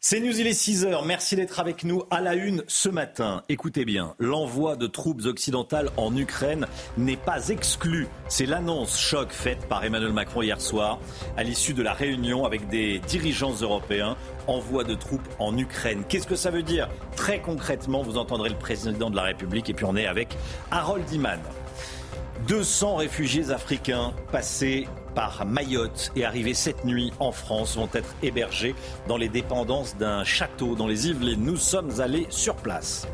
C'est News, il est 6 heures. Merci d'être avec nous à la une ce matin. Écoutez bien, l'envoi de troupes occidentales en Ukraine n'est pas exclu. C'est l'annonce choc faite par Emmanuel Macron hier soir à l'issue de la réunion avec des dirigeants européens. Envoi de troupes en Ukraine. Qu'est-ce que ça veut dire? Très concrètement, vous entendrez le président de la République et puis on est avec Harold Iman. 200 réfugiés africains passés par Mayotte et arrivés cette nuit en France vont être hébergés dans les dépendances d'un château dans les Yvelines. Nous sommes allés sur place.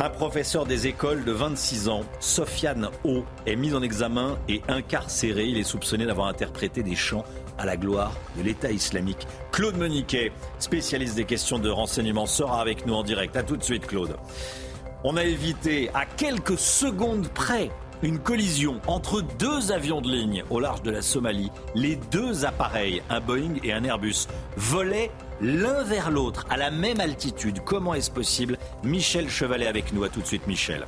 Un professeur des écoles de 26 ans, Sofiane O, est mis en examen et incarcéré. Il est soupçonné d'avoir interprété des chants à la gloire de l'État islamique. Claude Moniquet, spécialiste des questions de renseignement, sera avec nous en direct. A tout de suite, Claude. On a évité à quelques secondes près une collision entre deux avions de ligne au large de la Somalie. Les deux appareils, un Boeing et un Airbus, volaient l'un vers l'autre à la même altitude. Comment est-ce possible? Michel Chevalet avec nous. À tout de suite, Michel.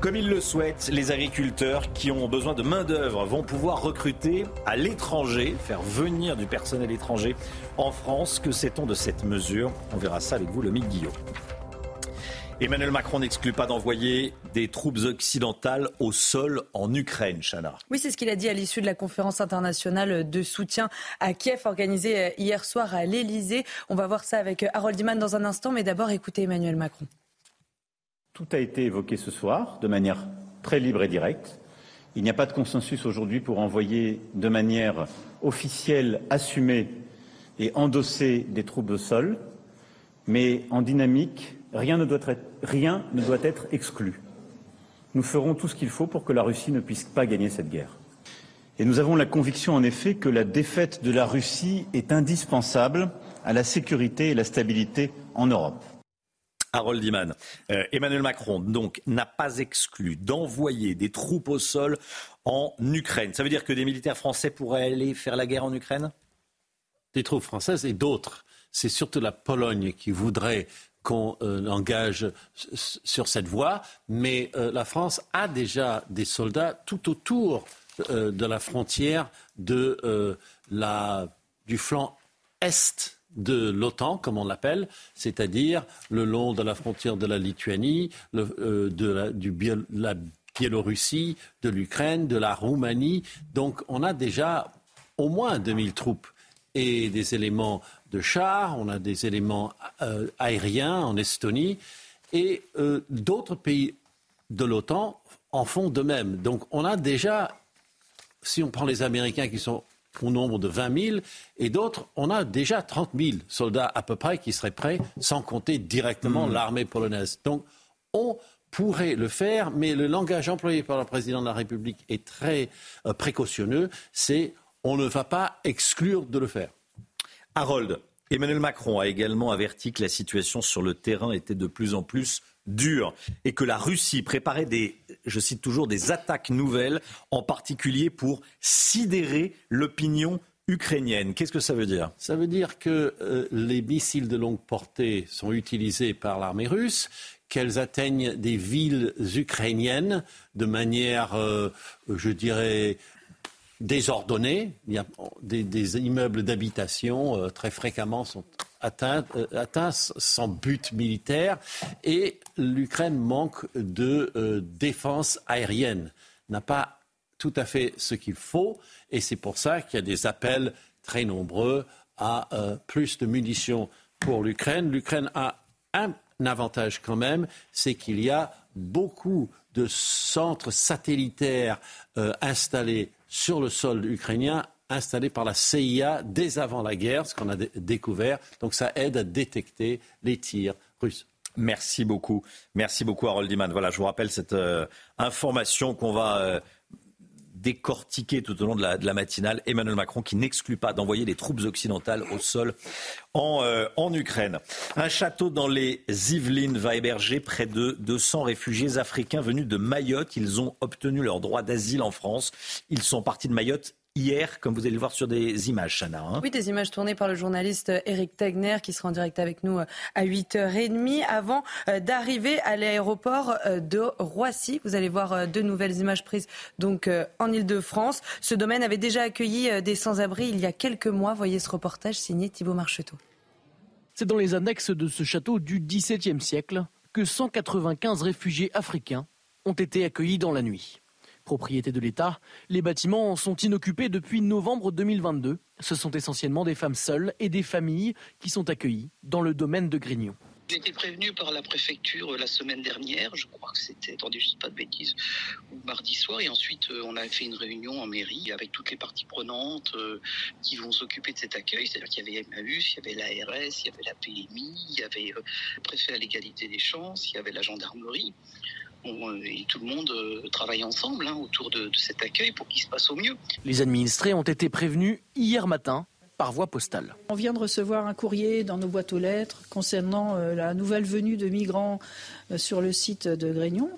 Comme il le souhaite, les agriculteurs qui ont besoin de main-d'œuvre vont pouvoir recruter à l'étranger, faire venir du personnel étranger en France. Que sait-on de cette mesure? On verra ça avec vous, le Guillaume. Emmanuel Macron n'exclut pas d'envoyer des troupes occidentales au sol en Ukraine, Chana. Oui, c'est ce qu'il a dit à l'issue de la conférence internationale de soutien à Kiev organisée euh, hier soir à l'Elysée. On va voir ça avec euh, Harold Iman dans un instant, mais d'abord écoutez Emmanuel Macron. Tout a été évoqué ce soir de manière très libre et directe. Il n'y a pas de consensus aujourd'hui pour envoyer de manière officielle, assumée et endossée des troupes au sol, mais en dynamique Rien ne doit être, rien ne doit être exclu. Nous ferons tout ce qu'il faut pour que la Russie ne puisse pas gagner cette guerre. Et nous avons la conviction, en effet, que la défaite de la Russie est indispensable à la sécurité et la stabilité en Europe. Harold Iman. Euh, Emmanuel Macron, donc, n'a pas exclu d'envoyer des troupes au sol en Ukraine. Ça veut dire que des militaires français pourraient aller faire la guerre en Ukraine? Des troupes françaises et d'autres. C'est surtout la Pologne qui voudrait qu'on euh, engage sur cette voie, mais euh, la France a déjà des soldats tout autour euh, de la frontière du flanc est de l'OTAN, comme on l'appelle, c'est-à-dire le long de la frontière de la Lituanie, de, la Biélorussie, de l'Ukraine, de la Roumanie. Donc on a déjà au moins 2000 troupes et des éléments de chars, on a des éléments euh, aériens en Estonie, et euh, d'autres pays de l'OTAN en font de même. Donc on a déjà, si on prend les Américains qui sont au nombre de 20 000, et d'autres, on a déjà 30 000 soldats à peu près qui seraient prêts, sans compter directement hmm. l'armée polonaise. Donc on pourrait le faire, mais le langage employé par le président de la République est très euh, précautionneux, c'est on ne va pas exclure de le faire. Harold, Emmanuel Macron a également averti que la situation sur le terrain était de plus en plus dure et que la Russie préparait des, je cite toujours, des attaques nouvelles, en particulier pour sidérer l'opinion ukrainienne. Qu'est-ce que ça veut dire? Ça veut dire que euh, les missiles de longue portée sont utilisés par l'armée russe, qu'elles atteignent des villes ukrainiennes de manière, euh, je dirais, a des, immeubles d'habitation euh, très fréquemment sont atteints, euh, atteints sans but militaire. Et l'Ukraine manque de euh, défense aérienne, n'a pas tout à fait ce qu'il faut. Et c'est pour ça qu'il y a des appels très nombreux à plus de munitions pour l'Ukraine. L'Ukraine a un avantage quand même, c'est qu'il y a beaucoup de centres satellitaires installés sur le sol ukrainien installé par la CIA dès avant la guerre, ce qu'on a découvert. Donc ça aide à détecter les tirs russes. Merci beaucoup. Merci beaucoup, Harold Iman. Voilà, je vous rappelle cette euh, information qu'on va euh, décortiquer tout au long de la, matinale. Emmanuel Macron qui n'exclut pas d'envoyer des troupes occidentales au sol en, euh, en Ukraine. Un château dans les Yvelines va héberger près de 200 réfugiés africains venus de Mayotte. Ils ont obtenu leur droit d'asile en France. Ils sont partis de Mayotte hier, comme vous allez le voir sur des images, Chana. Hein. oui, des images tournées par le journaliste Eric Tegner qui sera en direct avec nous euh, à 8h30 avant euh, d'arriver à l'aéroport euh, de Roissy. Vous allez voir deux nouvelles images prises donc en Ile-de-France. Ce domaine avait déjà accueilli des sans-abri il y a quelques mois. Voyez ce reportage signé Thibault Marcheteau. C'est dans les annexes de ce château du XVIIe siècle que 195 réfugiés africains ont été accueillis dans la nuit. Propriété de l'État, les bâtiments sont inoccupés depuis novembre 2022. Ce sont essentiellement des femmes seules et des familles qui sont accueillies dans le domaine de Grignon. J'ai été prévenu par la préfecture la semaine dernière, je crois que c'était, attendez, je ne pas de bêtises, mardi soir, et ensuite euh, on a fait une réunion en mairie avec toutes les parties prenantes euh, qui vont s'occuper de cet accueil, c'est-à-dire qu'il y avait Emmaüs, il y avait l'ARS, il y avait la PMI, il y avait euh, le préfet à l'égalité des chances, il y avait la gendarmerie. Et tout le monde travaille ensemble hein, autour de cet accueil pour qu'il se passe au mieux. Les administrés ont été prévenus hier matin voie postale. On vient de recevoir un courrier dans nos boîtes aux lettres concernant euh, la nouvelle venue de migrants euh, sur le site de Grignon.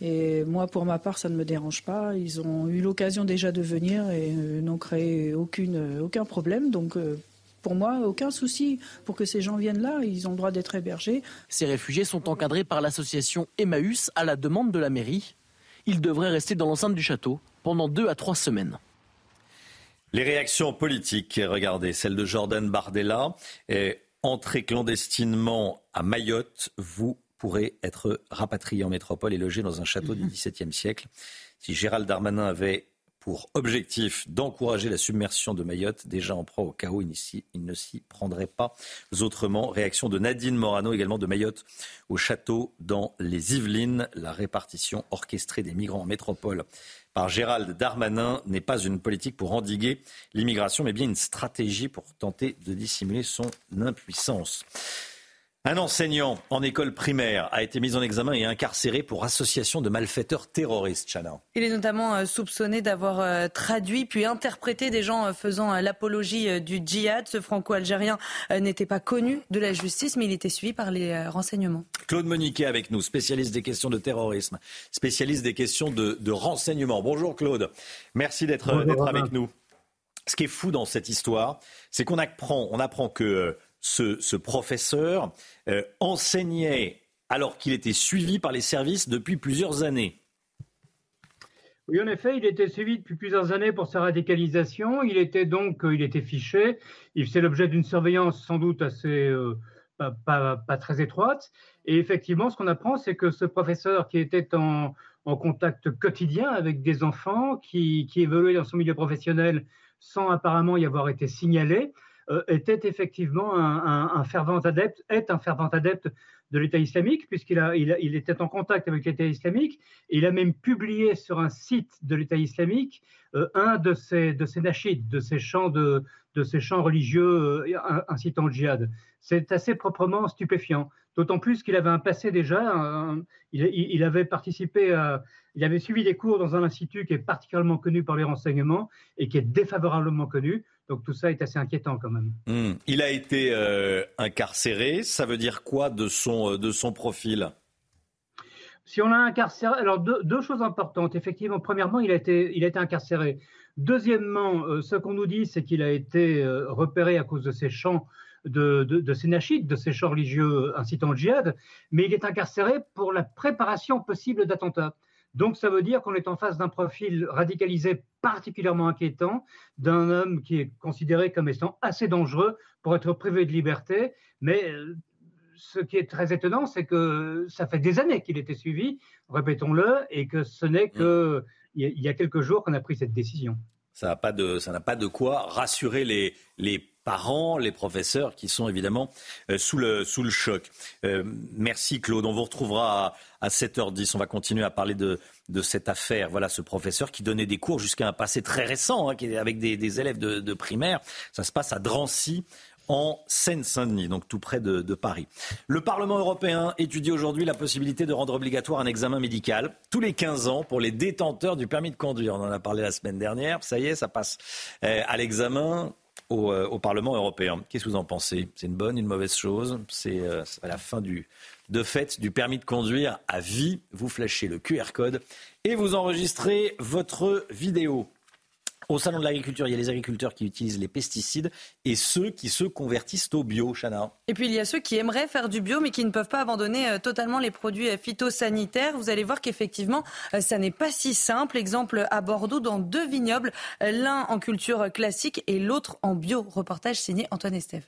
Et moi, pour ma part, ça ne me dérange pas. Ils ont eu l'occasion déjà de venir et euh, n'ont créé aucune, aucun problème. Donc, pour moi, aucun souci pour que ces gens viennent là. Ils ont le droit d'être hébergés. Ces réfugiés sont encadrés par l'association Emmaüs à la demande de la mairie. Ils devraient rester dans l'enceinte du château pendant deux à trois semaines. Les réactions politiques, regardez, celle de Jordan Bardella, est entrée clandestinement à Mayotte, vous pourrez être rapatrié en métropole et logé dans un château du XVIIe siècle. Si Gérald Darmanin avait pour objectif d'encourager la submersion de Mayotte, déjà en proie au chaos, il ne s'y prendrait pas autrement. Réaction de Nadine Morano, également de Mayotte, au château dans les Yvelines. La répartition orchestrée des migrants en métropole par Gérald Darmanin n'est pas une politique pour endiguer l'immigration, mais bien une stratégie pour tenter de dissimuler son impuissance. Un enseignant en école primaire a été mis en examen et incarcéré pour association de malfaiteurs terroristes. Chana. Il est notamment euh, soupçonné d'avoir euh, traduit puis interprété des gens euh, faisant l'apologie du djihad. Ce franco-algérien n'était pas connu de la justice, mais il était suivi par les renseignements. Claude Moniquet avec nous, spécialiste des questions de terrorisme, spécialiste des questions de, de renseignement. Bonjour Claude, merci d'être avec nous. Ce qui est fou dans cette histoire, c'est qu'on apprend, on apprend que ce, professeur euh, enseignait alors qu'il était suivi par les services depuis plusieurs années. Oui, en effet, il était suivi depuis plusieurs années pour sa radicalisation. Il était donc, euh, il était fiché. Il faisait l'objet d'une surveillance sans doute assez euh, pas, très étroite. Et effectivement, ce qu'on apprend, c'est que ce professeur qui était en, contact quotidien avec des enfants, qui, qui évoluait dans son milieu professionnel sans apparemment y avoir été signalé, était effectivement un, fervent adepte, est un fervent adepte de l'État islamique, puisqu'il a, il, était en contact avec l'État islamique, il a même publié sur un site de l'État islamique euh, un de ses, de de ses chants, de, de chants religieux euh, incitant au djihad. C'est assez proprement stupéfiant, d'autant plus qu'il avait un passé déjà, il, il, avait participé à, il avait suivi des cours dans un institut qui est particulièrement connu par les renseignements et qui est défavorablement connu. Donc tout ça est assez inquiétant quand même. Hmm. Il a été euh, incarcéré. Ça veut dire quoi de son, euh, de son profil? Si on l'a incarcéré, alors deux, choses importantes. Effectivement, premièrement, il a été, il a été incarcéré. Deuxièmement, euh, ce qu'on nous dit, c'est qu'il a été repéré à cause de ses chants de, de, de, ses nachides, de ses chants religieux incitant au djihad, mais il est incarcéré pour la préparation possible d'attentats. Donc ça veut dire qu'on est en face d'un profil radicalisé particulièrement inquiétant, d'un homme qui est considéré comme étant assez dangereux pour être privé de liberté, mais euh, ce qui est très étonnant, c'est que ça fait des années qu'il était suivi, répétons-le, et que ce n'est qu'il y a quelques jours qu'on a pris cette décision. Ça n'a pas de, ça n'a pas de quoi rassurer les, les parents, les professeurs qui sont évidemment euh, sous, le, sous le choc. Euh, merci Claude. On vous retrouvera à, 7h10. On va continuer à parler de, de, cette affaire. Voilà ce professeur qui donnait des cours jusqu'à un passé très récent hein, avec des, des élèves de, de, primaire. Ça se passe à Drancy en Seine-Saint-Denis, donc tout près de, de, Paris. Le Parlement européen étudie aujourd'hui la possibilité de rendre obligatoire un examen médical tous les 15 ans pour les détenteurs du permis de conduire. On en a parlé la semaine dernière. Ça y est, ça passe euh, à l'examen. Euh, au, Parlement européen. Qu'est-ce que vous en pensez? C'est une bonne, une mauvaise chose? C'est euh, à la fin du, fait du permis de conduire à vie. Vous flashez le QR code et vous enregistrez votre vidéo. Au Salon de l'agriculture, il y a les agriculteurs qui utilisent les pesticides et ceux qui se convertissent au bio, Chana. Et puis il y a ceux qui aimeraient faire du bio mais qui ne peuvent pas abandonner euh, totalement les produits euh, phytosanitaires. Vous allez voir qu'effectivement, euh, ça n'est pas si simple. Exemple à Bordeaux, dans deux vignobles, l'un en culture classique et l'autre en bio. Reportage signé Antoine Estève.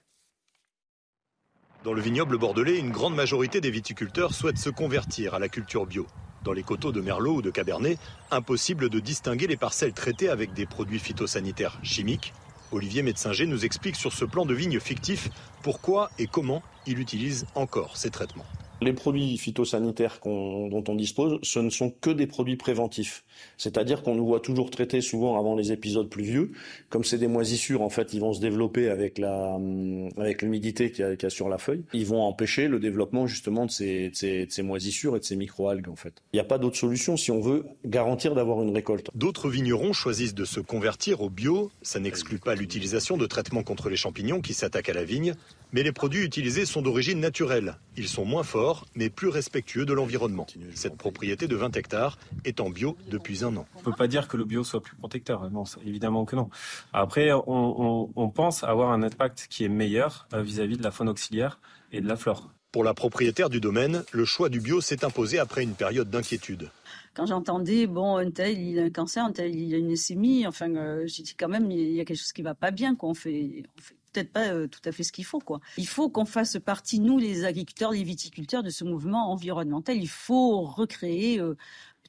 Dans le vignoble bordelais, une grande majorité des viticulteurs souhaitent se convertir à la culture bio. Dans les coteaux de Merlot ou de Cabernet, impossible de distinguer les parcelles traitées avec des produits phytosanitaires chimiques. Olivier Médecinger nous explique sur ce plan de vigne fictif pourquoi et comment il utilise encore ces traitements. Les produits phytosanitaires dont on dispose, ce ne sont que des produits préventifs. C'est-à-dire qu'on nous voit toujours traiter souvent avant les épisodes pluvieux. Comme c'est des moisissures, en fait, ils vont se développer avec la, hum, avec l'humidité qu'il y, a sur la feuille. Ils vont empêcher le développement justement de ces, de ces moisissures et de ces microalgues, en fait. Il n'y a pas d'autre solution si on veut garantir d'avoir une récolte. D'autres vignerons choisissent de se convertir au bio. Ça n'exclut pas l'utilisation de traitements contre les champignons qui s'attaquent à la vigne. Mais les produits utilisés sont d'origine naturelle. Ils sont moins forts, mais plus respectueux de l'environnement. Cette propriété de 20 hectares est en bio depuis un an. On ne peut pas dire que le bio soit plus protecteur. Non, évidemment que non. Après, on, pense avoir un impact qui est meilleur euh, vis-à-vis de la faune auxiliaire et de la flore. Pour la propriétaire du domaine, le choix du bio s'est imposé après une période d'inquiétude quand j'entendais, bon, un tel, il a un cancer, un tel, il a une leucémie, enfin, euh, j'ai dit quand même, il y a quelque chose qui va pas bien, qu'on fait, on fait peut-être pas euh, tout à fait ce qu'il faut. Il faut qu'on fasse partie, nous, les agriculteurs, les viticulteurs, de ce mouvement environnemental. Il faut recréer euh,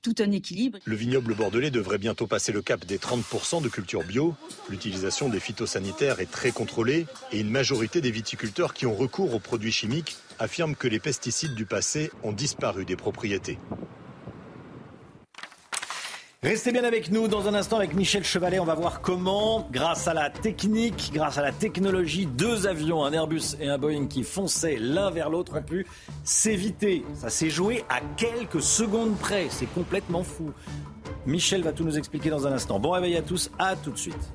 tout un équilibre. Le vignoble bordelais devrait bientôt passer le cap des 30% de culture bio. L'utilisation des phytosanitaires est très contrôlée et une majorité des viticulteurs qui ont recours aux produits chimiques affirment que les pesticides du passé ont disparu des propriétés. Restez bien avec nous dans un instant avec Michel Chevalet. On va voir comment, grâce à la technique, grâce à la technologie, deux avions, un Airbus et un Boeing qui fonçaient l'un vers l'autre ont pu s'éviter. Ça s'est joué à quelques secondes près. C'est complètement fou. Michel va tout nous expliquer dans un instant. Bon réveil à tous. À tout de suite.